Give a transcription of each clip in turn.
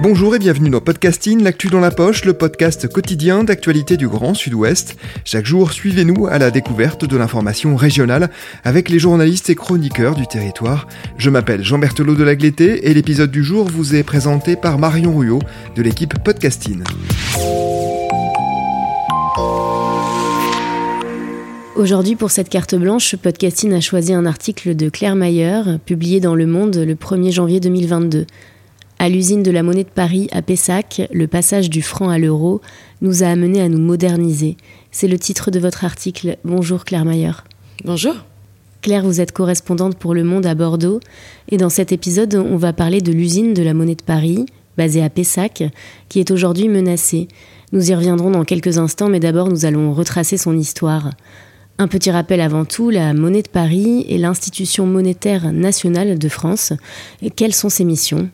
Bonjour et bienvenue dans Podcasting, l'actu dans la poche, le podcast quotidien d'actualité du Grand Sud-Ouest. Chaque jour, suivez-nous à la découverte de l'information régionale avec les journalistes et chroniqueurs du territoire. Je m'appelle Jean Berthelot de Lagleté et l'épisode du jour vous est présenté par Marion Ruyot de l'équipe Podcasting. Aujourd'hui, pour cette carte blanche, Podcasting a choisi un article de Claire Mayer, publié dans Le Monde le 1er janvier 2022. À l'usine de la monnaie de Paris, à Pessac, le passage du franc à l'euro nous a amenés à nous moderniser. C'est le titre de votre article. Bonjour Claire Mayer. Bonjour. Claire, vous êtes correspondante pour Le Monde à Bordeaux. Et dans cet épisode, on va parler de l'usine de la monnaie de Paris, basée à Pessac, qui est aujourd'hui menacée. Nous y reviendrons dans quelques instants, mais d'abord nous allons retracer son histoire. Un petit rappel avant tout, la monnaie de Paris est l'institution monétaire nationale de France. Quelles sont ses missions?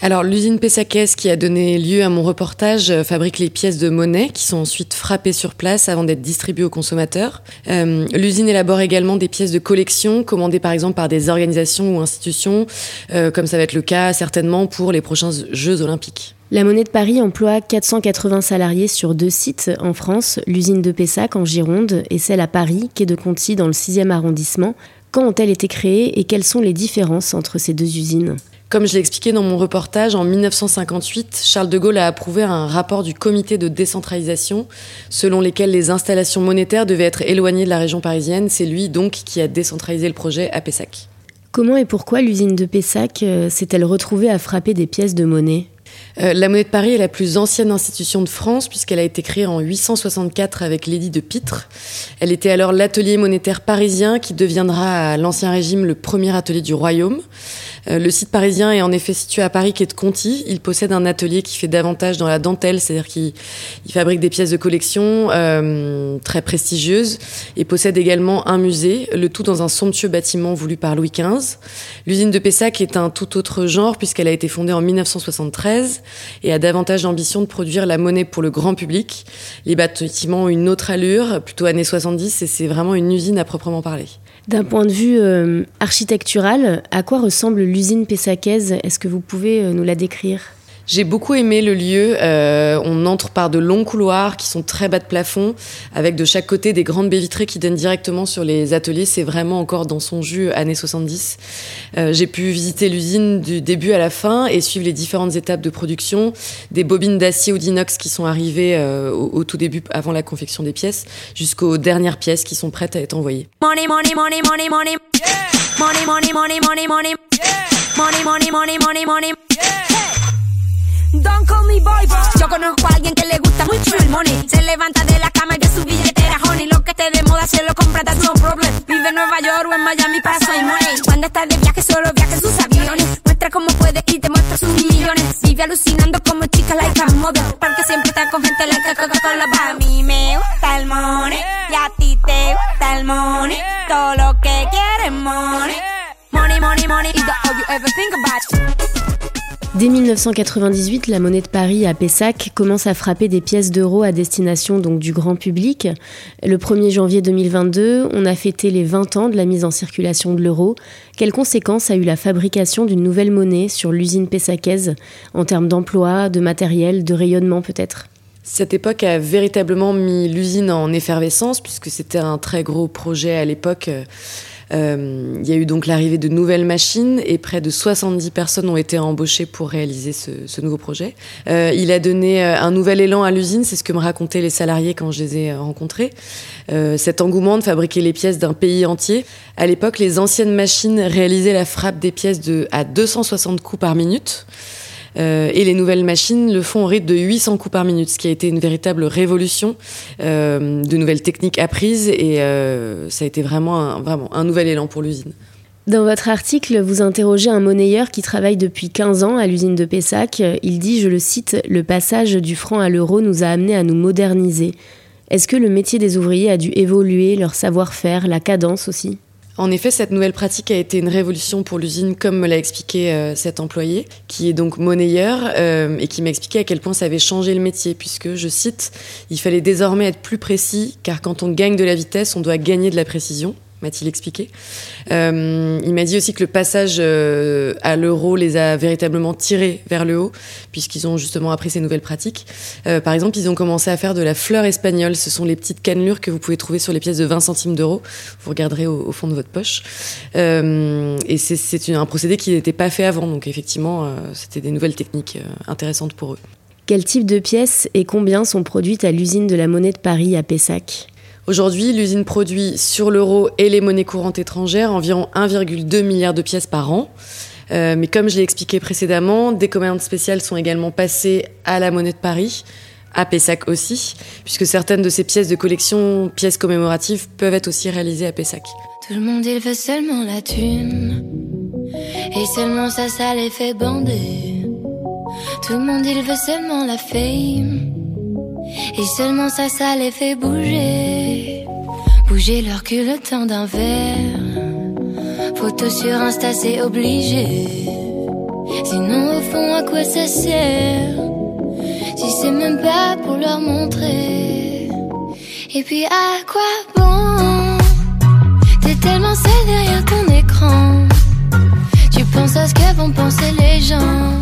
Alors, l'usine Pessaquès, qui a donné lieu à mon reportage, euh, fabrique les pièces de monnaie qui sont ensuite frappées sur place avant d'être distribuées aux consommateurs. Euh, l'usine élabore également des pièces de collection commandées par exemple par des organisations ou institutions, euh, comme ça va être le cas certainement pour les prochains Jeux olympiques. La Monnaie de Paris emploie 480 salariés sur deux sites en France, l'usine de Pessac en Gironde et celle à Paris, quai de Conti dans le 6e arrondissement. Quand ont-elles été créées et quelles sont les différences entre ces deux usines? Comme je l'ai expliqué dans mon reportage, en 1958, Charles de Gaulle a approuvé un rapport du comité de décentralisation selon lequel les installations monétaires devaient être éloignées de la région parisienne. C'est lui donc qui a décentralisé le projet à Pessac. Comment et pourquoi l'usine de Pessac euh, s'est-elle retrouvée à frapper des pièces de monnaie? Euh, la Monnaie de Paris est la plus ancienne institution de France puisqu'elle a été créée en 864 avec l'édit de Pitre. Elle était alors l'atelier monétaire parisien qui deviendra à l'Ancien Régime le premier atelier du royaume. Euh, le site parisien est en effet situé à Paris, quai de Conti. Il possède un atelier qui fait davantage dans la dentelle, c'est-à-dire qu'il fabrique des pièces de collection euh, très prestigieuses et possède également un musée, le tout dans un somptueux bâtiment voulu par Louis XV. L'usine de Pessac est un tout autre genre puisqu'elle a été fondée en 1973 et a davantage l'ambition de produire la monnaie pour le grand public. Les bâtiments ont une autre allure, plutôt années 70, et c'est vraiment une usine à proprement parler. D'un point de vue euh, architectural, à quoi ressemble l'usine Pessacaise? Est-ce que vous pouvez euh, nous la décrire? J'ai beaucoup aimé le lieu. Euh, on entre par de longs couloirs qui sont très bas de plafond, avec de chaque côté des grandes baies vitrées qui donnent directement sur les ateliers. C'est vraiment encore dans son jus années 70. Euh, j'ai pu visiter l'usine du début à la fin et suivre les différentes étapes de production, des bobines d'acier ou d'inox qui sont arrivées euh, au, tout début, avant la confection des pièces, jusqu'aux dernières pièces qui sont prêtes à être envoyées. Don't call me boy, Yo conozco a alguien que le gusta mucho el money. Se levanta de la cama y ve su billetera, honey. Lo que esté de moda se lo compra, that's no problem. Vive en Nueva York o en Miami, paso y money. Cuando estás de viaje, solo viaja en sus aviones. Muestra cómo puede y te muestra sus millones. Vive alucinando como chica like a model. Porque siempre está con gente like Coca-Cola. A mí me gusta el money. Y a ti te gusta el money. Todo lo que quieres money. Money, money, money. Is all you ever think about. Dès 1998, la monnaie de Paris à Pessac commence à frapper des pièces d'euros à destination du grand public. Le 1er janvier 2022, on a fêté les 20 ans de la mise en circulation de l'euro. Quelles conséquences a eu la fabrication d'une nouvelle monnaie sur l'usine pessacaise en termes d'emploi, de matériel, de rayonnement peut-être? Cette époque a véritablement mis l'usine en effervescence puisque c'était un très gros projet à l'époque Euh, il y a eu donc l'arrivée de nouvelles machines et près de 70 personnes ont été embauchées pour réaliser ce, nouveau projet. Euh, il a donné un nouvel élan à l'usine, c'est ce que me racontaient les salariés quand je les ai rencontrés. cet engouement de fabriquer les pièces d'un pays entier. À l'époque, les anciennes machines réalisaient la frappe des pièces de, à 260 coups par minute. Euh, et les nouvelles machines le font au rythme de 800 coups par minute, ce qui a été une véritable révolution euh, de nouvelles techniques apprises et euh, ça a été vraiment un, vraiment un nouvel élan pour l'usine. Dans votre article, vous interrogez un monnayeur qui travaille depuis 15 ans à l'usine de Pessac. Il dit, je le cite, Le passage du franc à l'euro nous a amenés à nous moderniser. Est-ce que le métier des ouvriers a dû évoluer, leur savoir-faire, la cadence aussi? En effet, cette nouvelle pratique a été une révolution pour l'usine, comme me l'a expliqué euh, cet employé, qui est donc monnayeur, euh, et qui m'a expliqué à quel point ça avait changé le métier, puisque, je cite, il fallait désormais être plus précis, car quand on gagne de la vitesse, on doit gagner de la précision m'a-t-il expliqué. Euh, il m'a dit aussi que le passage euh, à l'euro les a véritablement tirés vers le haut, puisqu'ils ont justement appris ces nouvelles pratiques. Euh, par exemple, ils ont commencé à faire de la fleur espagnole. Ce sont les petites cannelures que vous pouvez trouver sur les pièces de 20 centimes d'euros. Vous regarderez au, fond de votre poche. et c'est un procédé qui n'était pas fait avant. Donc effectivement, c'était des nouvelles techniques intéressantes pour eux. Quel type de pièces et combien sont produites à l'usine de la monnaie de Paris à Pessac? Aujourd'hui, l'usine produit sur l'euro et les monnaies courantes étrangères environ 1,2 milliard de pièces par an. Euh, mais comme je l'ai expliqué précédemment, des commandes spéciales sont également passées à la monnaie de Paris, à Pessac aussi, puisque certaines de ces pièces de collection, pièces commémoratives, peuvent être aussi réalisées à Pessac. Tout le monde il veut seulement la thune, et seulement ça, ça les fait bander. Tout le monde il veut seulement la fame. Et seulement ça, ça les fait bouger. Bouger leur cul le d'un verre. Photo sur Insta, c'est obligé. Sinon, au fond, à quoi ça sert? Si c'est même pas pour leur montrer. Et puis, à quoi bon? T'es tellement seul derrière ton écran. Tu penses à ce que vont penser les gens.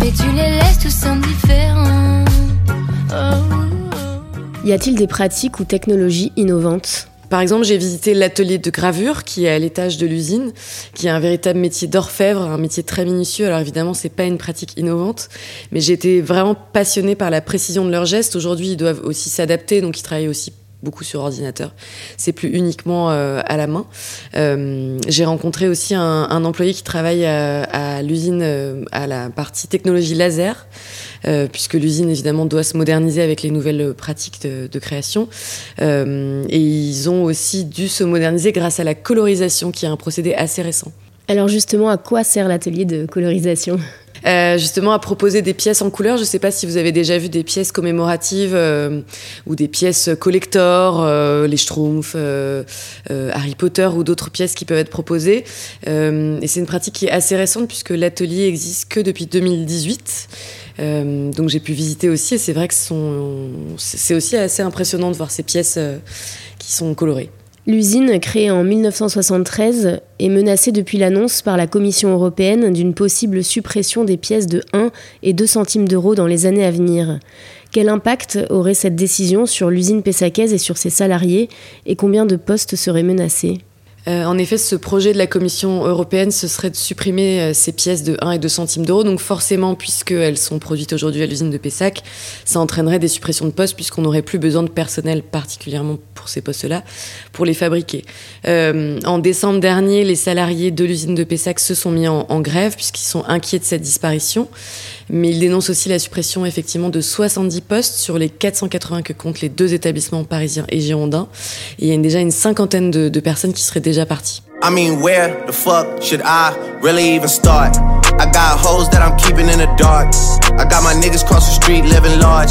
Mais tu les laisses tous indifférents. Y a-t-il des pratiques ou technologies innovantes? Par exemple, j'ai visité l'atelier de gravure qui est à l'étage de l'usine, qui est un véritable métier d'orfèvre, un métier très minutieux. Alors évidemment, c'est pas une pratique innovante, mais j'ai été vraiment passionnée par la précision de leurs gestes. Aujourd'hui, ils doivent aussi s'adapter, donc ils travaillent aussi beaucoup sur ordinateur. C'est plus uniquement euh, à la main. Euh, j'ai rencontré aussi un, employé qui travaille à, l'usine euh, à la partie technologie laser, puisque l'usine évidemment doit se moderniser avec les nouvelles pratiques de, création. et ils ont aussi dû se moderniser grâce à la colorisation, qui est un procédé assez récent. Alors justement, à quoi sert l'atelier de colorisation? Euh, justement à proposer des pièces en couleur. Je ne sais pas si vous avez déjà vu des pièces commémoratives euh, ou des pièces collector, euh, les Schtroumpfs, Harry Potter ou d'autres pièces qui peuvent être proposées. et c'est une pratique qui est assez récente puisque l'atelier existe que depuis 2018. donc j'ai pu visiter aussi et c'est vrai que c'est aussi assez impressionnant de voir ces pièces qui sont colorées. L'usine, créée en 1973, est menacée depuis l'annonce par la Commission européenne d'une possible suppression des pièces de 1 et 2 centimes d'euros dans les années à venir. Quel impact aurait cette décision sur l'usine pessacaise et sur ses salariés et combien de postes seraient menacés? Euh, en effet, ce projet de la Commission européenne, ce serait de supprimer euh, ces pièces de 1 et 2 centimes d'euros. Donc forcément, puisqu'elles sont produites aujourd'hui à l'usine de Pessac, ça entraînerait des suppressions de postes puisqu'on n'aurait plus besoin de personnel particulièrement pour ces postes-là pour les fabriquer. Euh, en décembre dernier, les salariés de l'usine de Pessac se sont mis en, en grève puisqu'ils sont inquiets de cette disparition mais il dénonce aussi la suppression effectivement de 70 postes sur les 480 que comptent les deux établissements parisiens et girondins. Et il y a déjà une cinquantaine de, personnes qui seraient déjà parties. I mean, where the fuck should I really even start? I got hoes that I'm keeping in the dark. I got my niggas cross the street living large.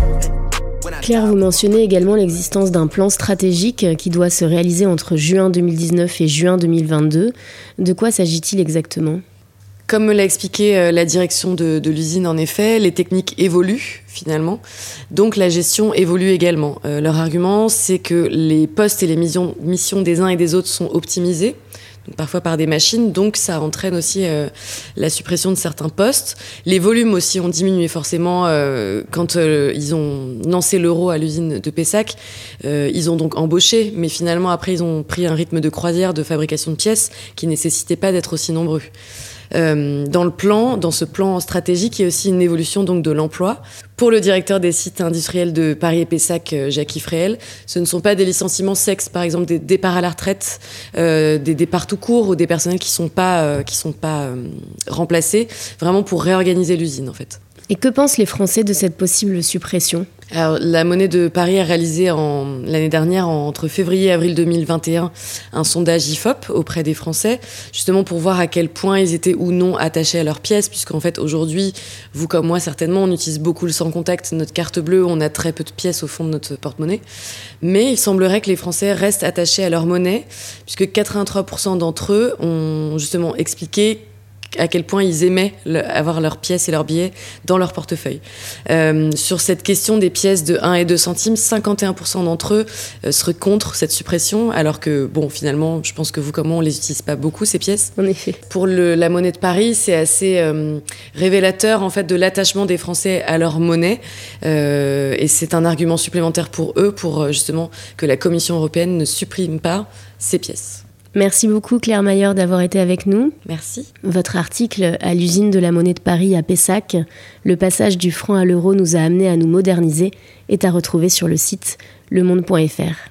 Claire, vous mentionnez également l'existence d'un plan stratégique qui doit se réaliser entre juin 2019 et juin 2022. De quoi s'agit-il exactement? Comme me l'a expliqué euh, la direction de, l'usine, en effet, les techniques évoluent finalement, donc la gestion évolue également. Euh, leur argument, c'est que les postes et les missions des uns et des autres sont optimisés parfois par des machines, donc ça entraîne aussi euh, la suppression de certains postes. Les volumes aussi ont diminué forcément euh, quand euh, ils ont lancé l'euro à l'usine de Pessac. ils ont donc embauché, mais finalement après ils ont pris un rythme de croisière de fabrication de pièces qui nécessitait pas d'être aussi nombreux. Euh, dans le plan, dans ce plan stratégique, il y a aussi une évolution donc de l'emploi. Pour le directeur des sites industriels de Paris et Pessac, euh, Jacques Ifréel, ce ne sont pas des licenciements sexes, par exemple des départs à la retraite, euh, des départs tout court ou des personnels qui sont pas euh, qui sont pas remplacés, vraiment pour réorganiser l'usine en fait. Et que pensent les Français de cette possible suppression la monnaie de Paris a réalisé l'année dernière, entre février et avril 2021, un sondage IFOP auprès des Français, justement pour voir à quel point ils étaient ou non attachés à leurs pièces, puisqu'en fait aujourd'hui, vous comme moi certainement, on utilise beaucoup le sans contact, notre carte bleue, on a très peu de pièces au fond de notre porte-monnaie, mais il semblerait que les Français restent attachés à leur monnaie, puisque 83% d'entre eux ont justement expliqué à quel point ils aimaient le, avoir leurs pièces et leurs billets dans leur portefeuille. Euh, sur cette question des pièces de 1 et 2 centimes, 51% d'entre eux euh, seraient contre cette suppression, alors que, bon, finalement, je pense que vous comme moi, on les utilise pas beaucoup, ces pièces. En effet. Pour le, la monnaie de Paris, c'est assez euh, révélateur, en fait, de l'attachement des Français à leur monnaie. Et c'est un argument supplémentaire pour eux, pour justement que la Commission européenne ne supprime pas ces pièces. Merci beaucoup Claire Maillard d'avoir été avec nous. Merci. Votre article à l'usine de la monnaie de Paris à Pessac, le passage du franc à l'euro nous a amené à nous moderniser, est à retrouver sur le site lemonde.fr.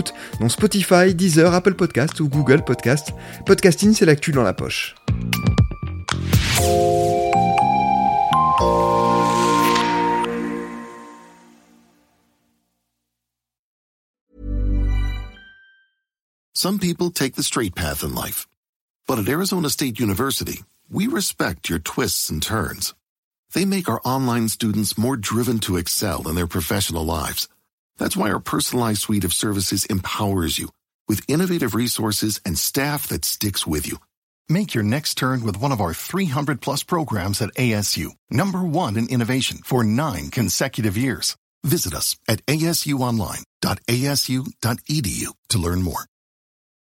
d'écoute dont Spotify, Deezer, Apple Podcast ou Google Podcast. Podcasting, c'est l'actu dans la poche. Some people take the straight path in life. But at Arizona State University, we respect your twists and turns. They make our online students more driven to excel in their professional lives. That's why our personalized suite of services empowers you with innovative resources and staff that sticks with you. Make your next turn with one of our 300 plus programs at ASU, number one in innovation for nine consecutive years. Visit us at asuonline.asu.edu to learn more.